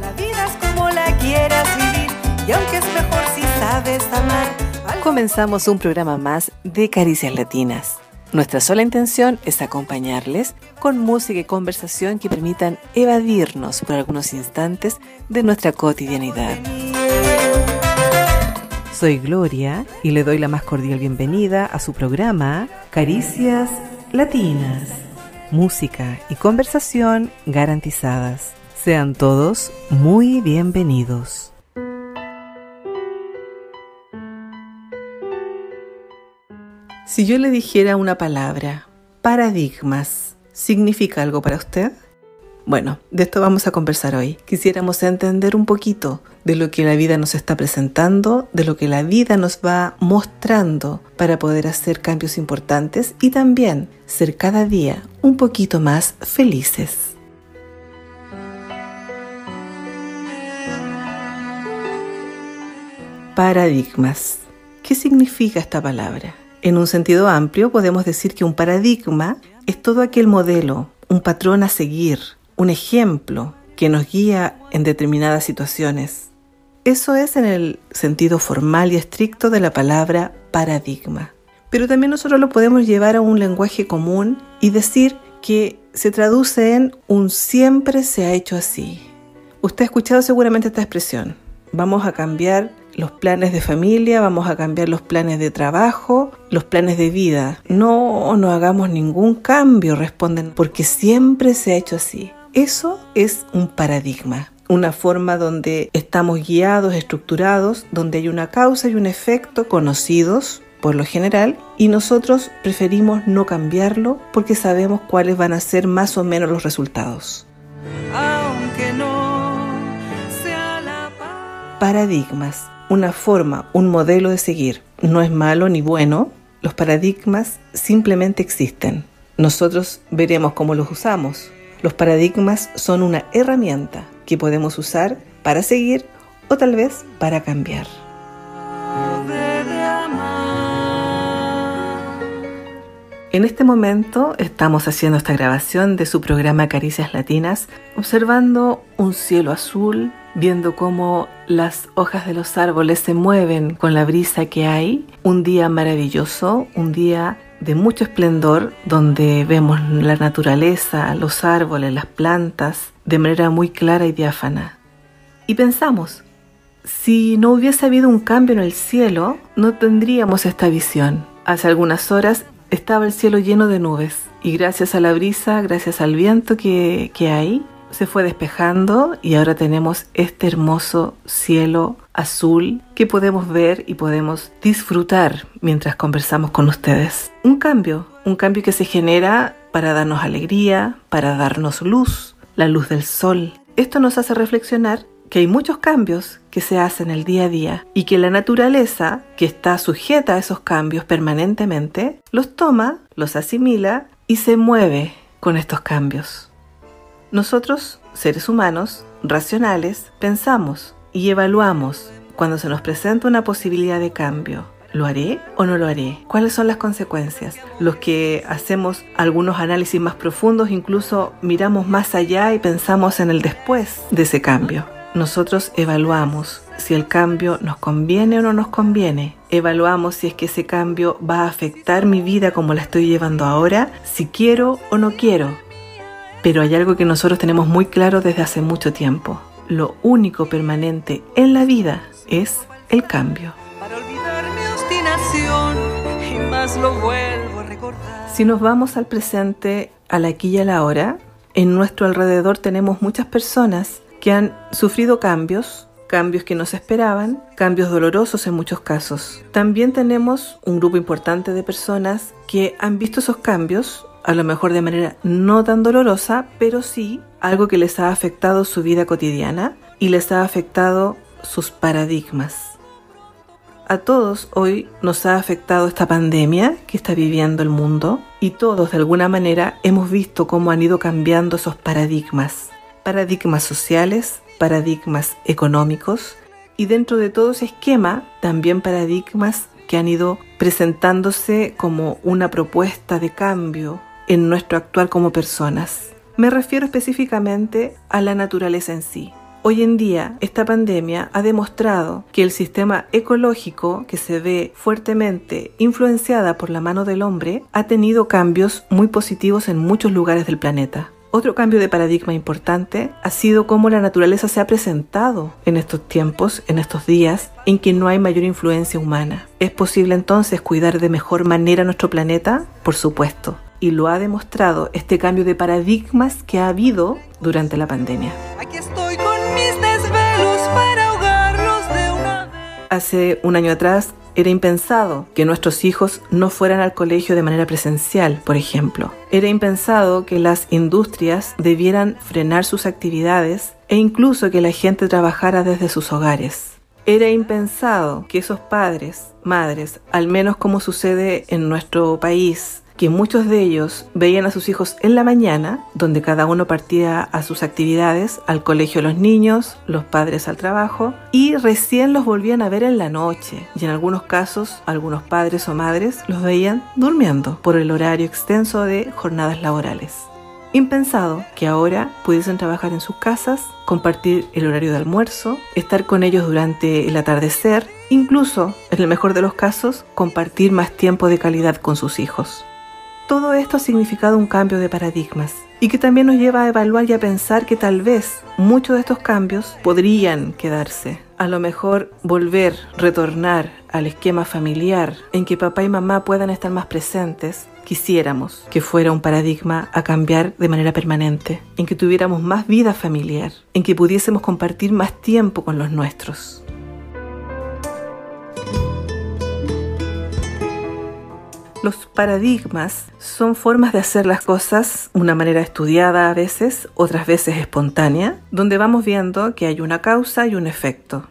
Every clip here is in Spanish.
La vida es como la quieras vivir y aunque es mejor si sabes amar. Comenzamos un programa más de Caricias Latinas. Nuestra sola intención es acompañarles con música y conversación que permitan evadirnos por algunos instantes de nuestra cotidianidad. Soy Gloria y le doy la más cordial bienvenida a su programa Caricias Latinas. Música y conversación garantizadas. Sean todos muy bienvenidos. Si yo le dijera una palabra, paradigmas, ¿significa algo para usted? Bueno, de esto vamos a conversar hoy. Quisiéramos entender un poquito de lo que la vida nos está presentando, de lo que la vida nos va mostrando para poder hacer cambios importantes y también ser cada día un poquito más felices. Paradigmas. ¿Qué significa esta palabra? En un sentido amplio podemos decir que un paradigma es todo aquel modelo, un patrón a seguir, un ejemplo que nos guía en determinadas situaciones. Eso es en el sentido formal y estricto de la palabra paradigma. Pero también nosotros lo podemos llevar a un lenguaje común y decir que se traduce en un siempre se ha hecho así. Usted ha escuchado seguramente esta expresión. Vamos a cambiar los planes de familia, vamos a cambiar los planes de trabajo, los planes de vida. No, no hagamos ningún cambio, responden, porque siempre se ha hecho así. Eso es un paradigma, una forma donde estamos guiados, estructurados, donde hay una causa y un efecto conocidos por lo general y nosotros preferimos no cambiarlo porque sabemos cuáles van a ser más o menos los resultados. Aunque no sea la Paradigmas, una forma, un modelo de seguir. No es malo ni bueno, los paradigmas simplemente existen. Nosotros veremos cómo los usamos, los paradigmas son una herramienta que podemos usar para seguir o tal vez para cambiar. En este momento estamos haciendo esta grabación de su programa Caricias Latinas, observando un cielo azul, viendo cómo las hojas de los árboles se mueven con la brisa que hay. Un día maravilloso, un día de mucho esplendor, donde vemos la naturaleza, los árboles, las plantas, de manera muy clara y diáfana. Y pensamos, si no hubiese habido un cambio en el cielo, no tendríamos esta visión. Hace algunas horas estaba el cielo lleno de nubes y gracias a la brisa, gracias al viento que, que hay, se fue despejando y ahora tenemos este hermoso cielo azul que podemos ver y podemos disfrutar mientras conversamos con ustedes. Un cambio, un cambio que se genera para darnos alegría, para darnos luz, la luz del sol. Esto nos hace reflexionar que hay muchos cambios que se hacen el día a día y que la naturaleza, que está sujeta a esos cambios permanentemente, los toma, los asimila y se mueve con estos cambios. Nosotros, seres humanos, racionales, pensamos y evaluamos cuando se nos presenta una posibilidad de cambio. ¿Lo haré o no lo haré? ¿Cuáles son las consecuencias? Los que hacemos algunos análisis más profundos, incluso miramos más allá y pensamos en el después de ese cambio. Nosotros evaluamos si el cambio nos conviene o no nos conviene. Evaluamos si es que ese cambio va a afectar mi vida como la estoy llevando ahora, si quiero o no quiero. Pero hay algo que nosotros tenemos muy claro desde hace mucho tiempo. Lo único permanente en la vida es el cambio. Para olvidar mi obstinación y más lo vuelvo a recordar. Si nos vamos al presente, al aquí y a la hora, en nuestro alrededor tenemos muchas personas que han sufrido cambios, cambios que no se esperaban, cambios dolorosos en muchos casos. También tenemos un grupo importante de personas que han visto esos cambios, a lo mejor de manera no tan dolorosa, pero sí algo que les ha afectado su vida cotidiana y les ha afectado sus paradigmas. A todos hoy nos ha afectado esta pandemia que está viviendo el mundo y todos de alguna manera hemos visto cómo han ido cambiando esos paradigmas. Paradigmas sociales, paradigmas económicos y dentro de todo ese esquema también paradigmas que han ido presentándose como una propuesta de cambio en nuestro actuar como personas. Me refiero específicamente a la naturaleza en sí. Hoy en día, esta pandemia ha demostrado que el sistema ecológico, que se ve fuertemente influenciada por la mano del hombre, ha tenido cambios muy positivos en muchos lugares del planeta. Otro cambio de paradigma importante ha sido cómo la naturaleza se ha presentado en estos tiempos, en estos días, en que no hay mayor influencia humana. ¿Es posible entonces cuidar de mejor manera nuestro planeta? Por supuesto. Y lo ha demostrado este cambio de paradigmas que ha habido durante la pandemia. Aquí estoy con mis desvelos para ahogarlos de una vez. Hace un año atrás era impensado que nuestros hijos no fueran al colegio de manera presencial, por ejemplo. Era impensado que las industrias debieran frenar sus actividades e incluso que la gente trabajara desde sus hogares. Era impensado que esos padres, madres, al menos como sucede en nuestro país, que muchos de ellos veían a sus hijos en la mañana, donde cada uno partía a sus actividades, al colegio los niños, los padres al trabajo, y recién los volvían a ver en la noche. Y en algunos casos, algunos padres o madres los veían durmiendo por el horario extenso de jornadas laborales. Impensado que ahora pudiesen trabajar en sus casas, compartir el horario de almuerzo, estar con ellos durante el atardecer, incluso, en el mejor de los casos, compartir más tiempo de calidad con sus hijos. Todo esto ha significado un cambio de paradigmas y que también nos lleva a evaluar y a pensar que tal vez muchos de estos cambios podrían quedarse. A lo mejor volver, retornar al esquema familiar en que papá y mamá puedan estar más presentes, quisiéramos que fuera un paradigma a cambiar de manera permanente, en que tuviéramos más vida familiar, en que pudiésemos compartir más tiempo con los nuestros. Los paradigmas son formas de hacer las cosas, una manera estudiada a veces, otras veces espontánea, donde vamos viendo que hay una causa y un efecto.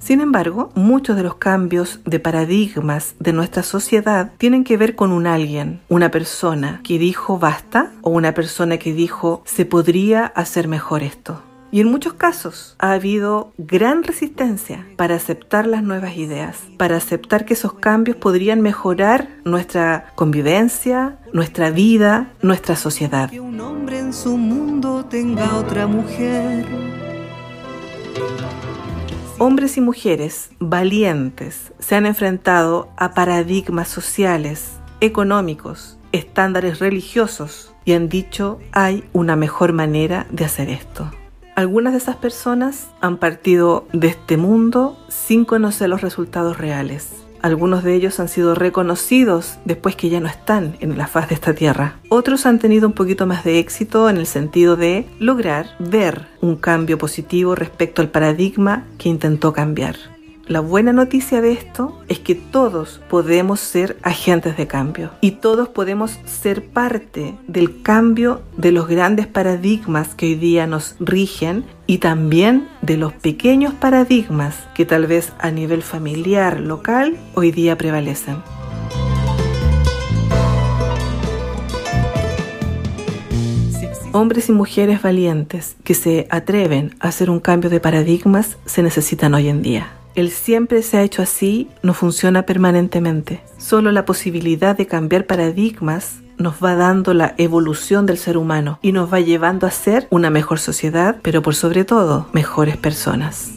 Sin embargo, muchos de los cambios de paradigmas de nuestra sociedad tienen que ver con un alguien, una persona que dijo basta o una persona que dijo se podría hacer mejor esto. Y en muchos casos ha habido gran resistencia para aceptar las nuevas ideas, para aceptar que esos cambios podrían mejorar nuestra convivencia, nuestra vida, nuestra sociedad. Que un hombre en su mundo tenga otra mujer. Hombres y mujeres valientes se han enfrentado a paradigmas sociales, económicos, estándares religiosos y han dicho hay una mejor manera de hacer esto. Algunas de esas personas han partido de este mundo sin conocer los resultados reales. Algunos de ellos han sido reconocidos después que ya no están en la faz de esta tierra. Otros han tenido un poquito más de éxito en el sentido de lograr ver un cambio positivo respecto al paradigma que intentó cambiar. La buena noticia de esto es que todos podemos ser agentes de cambio y todos podemos ser parte del cambio de los grandes paradigmas que hoy día nos rigen y también de los pequeños paradigmas que tal vez a nivel familiar, local, hoy día prevalecen. Hombres y mujeres valientes que se atreven a hacer un cambio de paradigmas se necesitan hoy en día. El siempre se ha hecho así no funciona permanentemente. Solo la posibilidad de cambiar paradigmas nos va dando la evolución del ser humano y nos va llevando a ser una mejor sociedad, pero por sobre todo mejores personas.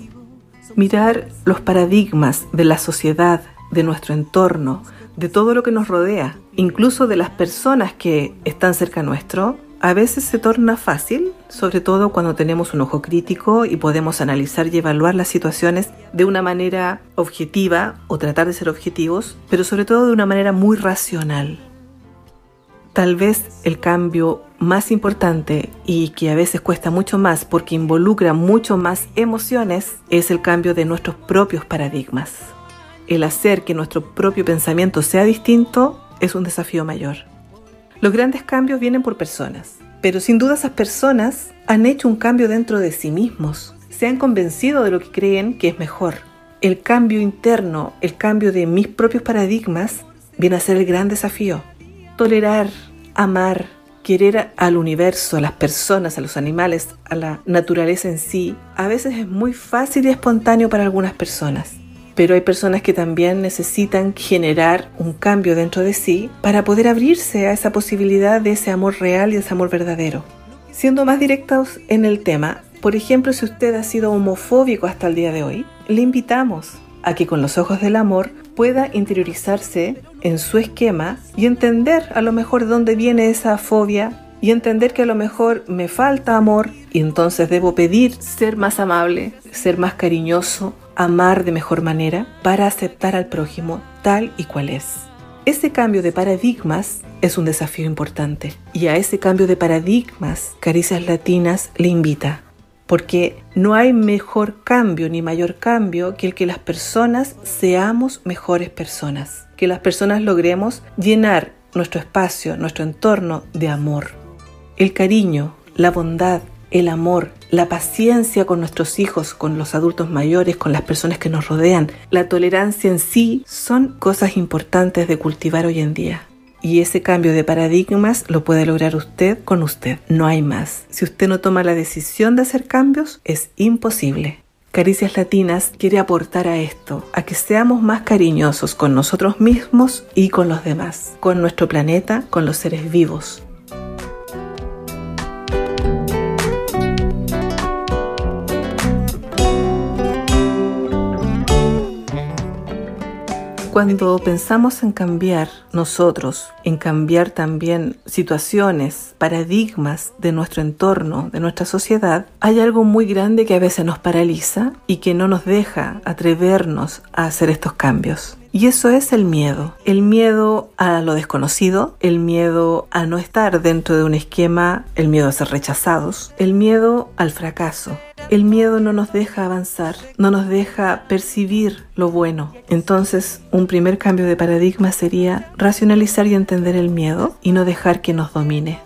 Mirar los paradigmas de la sociedad, de nuestro entorno, de todo lo que nos rodea, incluso de las personas que están cerca nuestro, a veces se torna fácil, sobre todo cuando tenemos un ojo crítico y podemos analizar y evaluar las situaciones de una manera objetiva o tratar de ser objetivos, pero sobre todo de una manera muy racional. Tal vez el cambio más importante y que a veces cuesta mucho más porque involucra mucho más emociones es el cambio de nuestros propios paradigmas. El hacer que nuestro propio pensamiento sea distinto es un desafío mayor. Los grandes cambios vienen por personas, pero sin duda esas personas han hecho un cambio dentro de sí mismos, se han convencido de lo que creen que es mejor. El cambio interno, el cambio de mis propios paradigmas, viene a ser el gran desafío. Tolerar, amar, querer al universo, a las personas, a los animales, a la naturaleza en sí, a veces es muy fácil y espontáneo para algunas personas pero hay personas que también necesitan generar un cambio dentro de sí para poder abrirse a esa posibilidad de ese amor real y ese amor verdadero. Siendo más directos en el tema, Por ejemplo, si usted ha sido homofóbico hasta el día de hoy, le invitamos a que con los ojos del amor pueda interiorizarse en su esquema y entender a lo mejor de dónde viene esa fobia y entender que a lo mejor me falta amor y entonces debo pedir ser más amable, ser más cariñoso, amar de mejor manera para aceptar al prójimo tal y cual es. Ese cambio de paradigmas es un desafío importante y a ese cambio de paradigmas Caricias Latinas le invita porque no hay mejor cambio ni mayor cambio que el que las personas seamos mejores personas, que las personas logremos llenar nuestro espacio, nuestro entorno de amor. El cariño, la bondad, el amor, la paciencia con nuestros hijos, con los adultos mayores, con las personas que nos rodean, la tolerancia en sí son cosas importantes de cultivar hoy en día. Y ese cambio de paradigmas lo puede lograr usted con usted, no hay más. Si usted no toma la decisión de hacer cambios, es imposible. Caricias Latinas quiere aportar a esto, a que seamos más cariñosos con nosotros mismos y con los demás, con nuestro planeta, con los seres vivos. Cuando pensamos en cambiar nosotros, en cambiar también situaciones, paradigmas de nuestro entorno, de nuestra sociedad, hay algo muy grande que a veces nos paraliza y que no nos deja atrevernos a hacer estos cambios. Y eso es el miedo. El miedo a lo desconocido, el miedo a no estar dentro de un esquema, el miedo a ser rechazados, el miedo al fracaso, el miedo no nos deja avanzar, no nos deja percibir lo bueno. Entonces, un primer cambio de paradigma sería racionalizar y entender el miedo y no dejar que nos domine.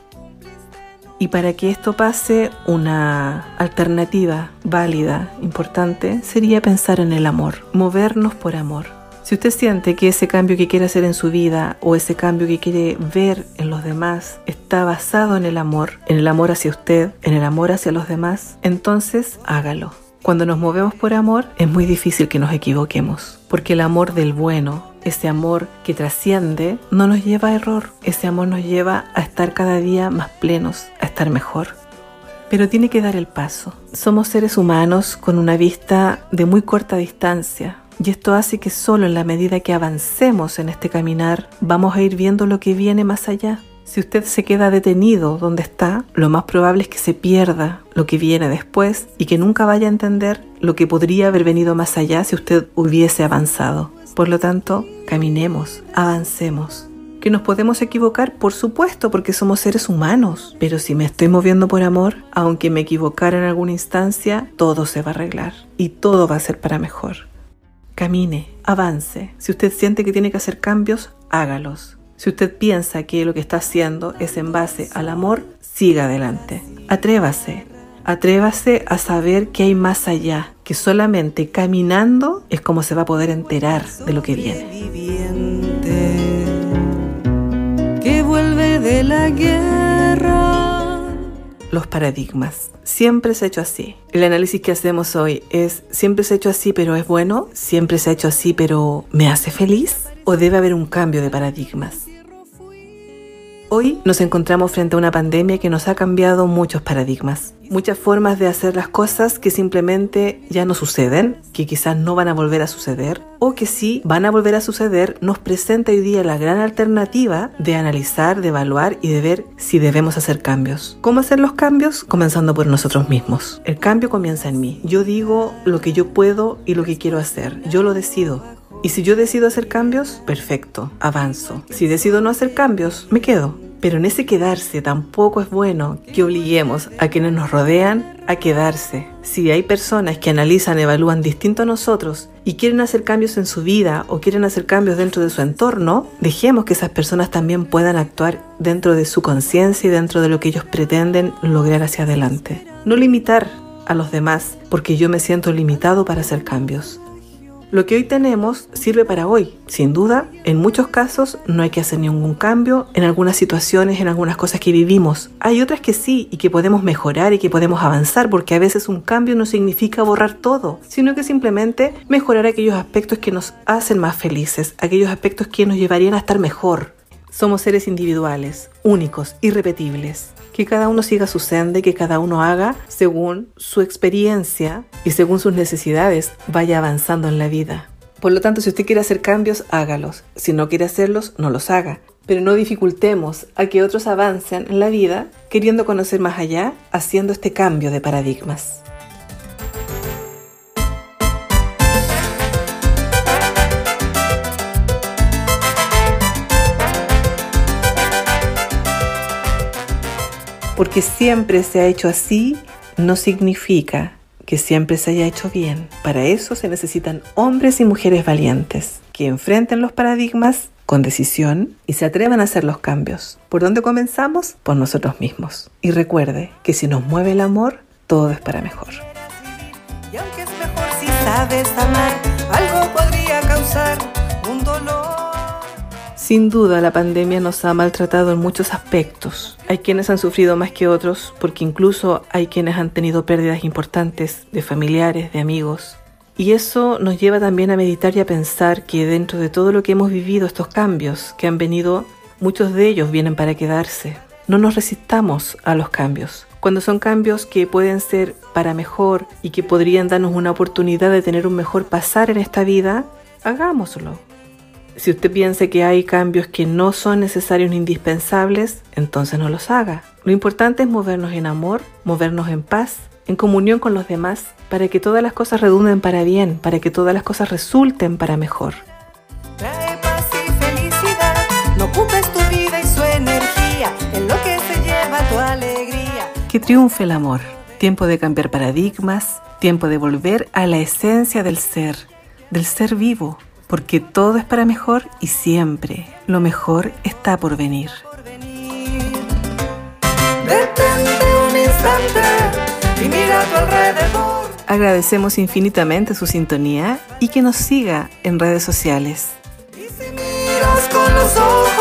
Y para que esto pase, una alternativa válida, importante, sería pensar en el amor, movernos por amor. Si usted siente que ese cambio que quiere hacer en su vida o ese cambio que quiere ver en los demás está basado en el amor, en el amor hacia usted, en el amor hacia los demás, entonces hágalo. Cuando nos movemos por amor es muy difícil que nos equivoquemos, porque el amor del bueno, ese amor que trasciende, no nos lleva a error, ese amor nos lleva a estar cada día más plenos, a estar mejor. Pero tiene que dar el paso. Somos seres humanos con una vista de muy corta distancia, y esto hace que solo en la medida que avancemos en este caminar vamos a ir viendo lo que viene más allá. Si usted se queda detenido donde está, lo más probable es que se pierda lo que viene después y que nunca vaya a entender lo que podría haber venido más allá si usted hubiese avanzado. Por lo tanto, caminemos, avancemos. ¿Que nos podemos equivocar? Por supuesto, porque somos seres humanos. Pero si me estoy moviendo por amor, aunque me equivocara en alguna instancia, todo se va a arreglar y todo va a ser para mejor. Camine, avance. Si usted siente que tiene que hacer cambios, hágalos. Si usted piensa que lo que está haciendo es en base al amor, siga adelante. Atrévase. Atrévase a saber que hay más allá, que solamente caminando es como se va a poder enterar de lo que viene. Que vuelve de la guerra los paradigmas. Siempre se ha hecho así. El análisis que hacemos hoy es, ¿siempre se ha hecho así pero es bueno? ¿Siempre se ha hecho así pero me hace feliz? ¿O debe haber un cambio de paradigmas? Hoy nos encontramos frente a una pandemia que nos ha cambiado muchos paradigmas, muchas formas de hacer las cosas que simplemente ya no suceden, que quizás no van a volver a suceder, o que sí van a volver a suceder, nos presenta hoy día la gran alternativa de analizar, de evaluar y de ver si debemos hacer cambios. ¿Cómo hacer los cambios? Comenzando por nosotros mismos. El cambio comienza en mí. Yo digo lo que yo puedo y lo que quiero hacer. Yo lo decido. Y si yo decido hacer cambios, perfecto, avanzo. Si decido no hacer cambios, me quedo. Pero en ese quedarse tampoco es bueno que obliguemos a quienes nos rodean a quedarse. Si hay personas que analizan, evalúan distinto a nosotros y quieren hacer cambios en su vida o quieren hacer cambios dentro de su entorno, dejemos que esas personas también puedan actuar dentro de su conciencia y dentro de lo que ellos pretenden lograr hacia adelante. No limitar a los demás porque yo me siento limitado para hacer cambios. Lo que hoy tenemos sirve para hoy. Sin duda, en muchos casos no hay que hacer ningún cambio en algunas situaciones, en algunas cosas que vivimos. Hay otras que sí y que podemos mejorar y que podemos avanzar porque a veces un cambio no significa borrar todo, sino que simplemente mejorar aquellos aspectos que nos hacen más felices, aquellos aspectos que nos llevarían a estar mejor. Somos seres individuales, únicos, irrepetibles. Que cada uno siga su senda y que cada uno haga según su experiencia y según sus necesidades vaya avanzando en la vida. Por lo tanto, si usted quiere hacer cambios, hágalos. Si no quiere hacerlos, no los haga. Pero no dificultemos a que otros avancen en la vida queriendo conocer más allá, haciendo este cambio de paradigmas. Porque siempre se ha hecho así no significa que siempre se haya hecho bien. Para eso se necesitan hombres y mujeres valientes que enfrenten los paradigmas con decisión y se atrevan a hacer los cambios. ¿Por dónde comenzamos? Por nosotros mismos. Y recuerde que si nos mueve el amor, todo es para mejor. Y aunque es mejor si sabes amar, algo podría causar un dolor. Sin duda, la pandemia nos ha maltratado en muchos aspectos. Hay quienes han sufrido más que otros, porque incluso hay quienes han tenido pérdidas importantes de familiares, de amigos. Y eso nos lleva también a meditar y a pensar que dentro de todo lo que hemos vivido, estos cambios que han venido, muchos de ellos vienen para quedarse. No nos resistamos a los cambios. Cuando son cambios que pueden ser para mejor y que podrían darnos una oportunidad de tener un mejor pasar en esta vida, hagámoslo. Si usted piensa que hay cambios que no son necesarios ni indispensables, entonces no los haga. Lo importante es movernos en amor, movernos en paz, en comunión con los demás, para que todas las cosas redunden para bien, para que todas las cosas resulten para mejor. Trae paz y felicidad. No ocupes tu vida y su energía en lo que se lleva tu alegría. Que triunfe el amor. Tiempo de cambiar paradigmas, tiempo de volver a la esencia del ser, del ser vivo, porque todo es para mejor y siempre lo mejor está por venir. Detente un instante y mira a tu alrededor. Agradecemos infinitamente su sintonía y que nos siga en redes sociales. Y si miras con los ojos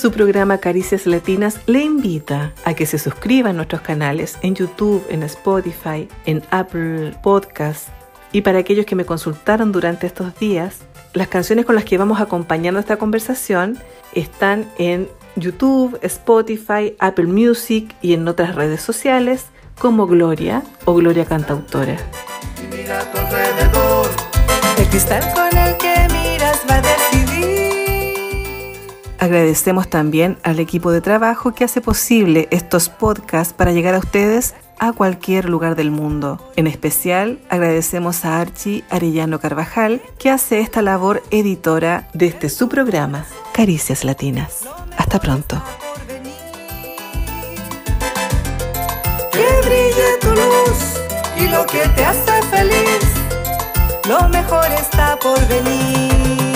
Su programa Caricias Latinas le invita a que se suscriba a nuestros canales en YouTube, en Spotify, en Apple Podcast. Y para aquellos que me consultaron durante estos días, las canciones con las que vamos acompañando esta conversación están en YouTube, Spotify, Apple Music y en otras redes sociales como Gloria o Gloria Cantautora. Y mira a tu alrededor. El cristal con el que Agradecemos también al equipo de trabajo que hace posible estos podcasts para llegar a ustedes a cualquier lugar del mundo. En especial agradecemos a Archie Arellano Carvajal que hace esta labor editora de este su programa, Caricias Latinas. Hasta pronto. Que brille tu luz y lo que te hace feliz, lo mejor está por venir.